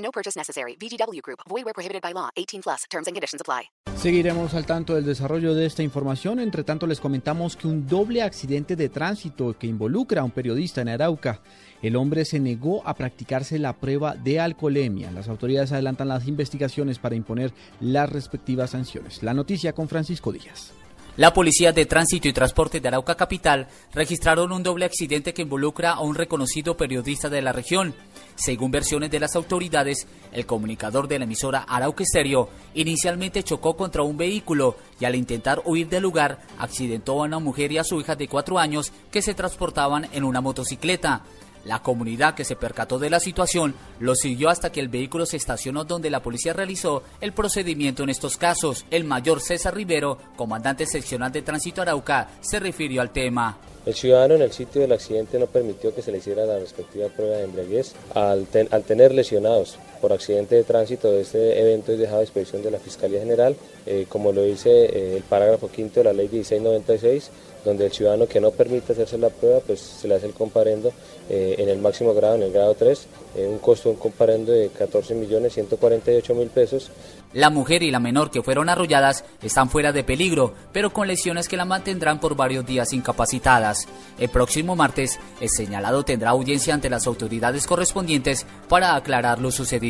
No purchase necessary. VGW Group. Void where prohibited by law. 18 plus. Terms and conditions apply. Seguiremos al tanto del desarrollo de esta información. Entre tanto, les comentamos que un doble accidente de tránsito que involucra a un periodista en Arauca. El hombre se negó a practicarse la prueba de alcoholemia. Las autoridades adelantan las investigaciones para imponer las respectivas sanciones. La noticia con Francisco Díaz. La Policía de Tránsito y Transporte de Arauca Capital registraron un doble accidente que involucra a un reconocido periodista de la región. Según versiones de las autoridades, el comunicador de la emisora Arauca Estéreo inicialmente chocó contra un vehículo y al intentar huir del lugar accidentó a una mujer y a su hija de cuatro años que se transportaban en una motocicleta. La comunidad que se percató de la situación lo siguió hasta que el vehículo se estacionó donde la policía realizó el procedimiento en estos casos. El mayor César Rivero, comandante seccional de tránsito Arauca, se refirió al tema. El ciudadano en el sitio del accidente no permitió que se le hiciera la respectiva prueba de embriaguez. Al, tener lesionados por accidente de tránsito de este evento es dejado a disposición de la Fiscalía General, eh, como lo dice eh, el parágrafo quinto de la Ley 1696, donde el ciudadano que no permite hacerse la prueba, pues se le hace el comparendo eh, en el máximo grado, en el grado 3, un costo de un comparendo de 14 millones 148 mil pesos. La mujer y la menor que fueron arrolladas están fuera de peligro, pero con lesiones que la mantendrán por varios días incapacitadas. El próximo martes, el señalado tendrá audiencia ante las autoridades correspondientes para aclarar lo sucedido.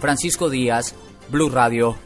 Francisco Díaz, Blue Radio.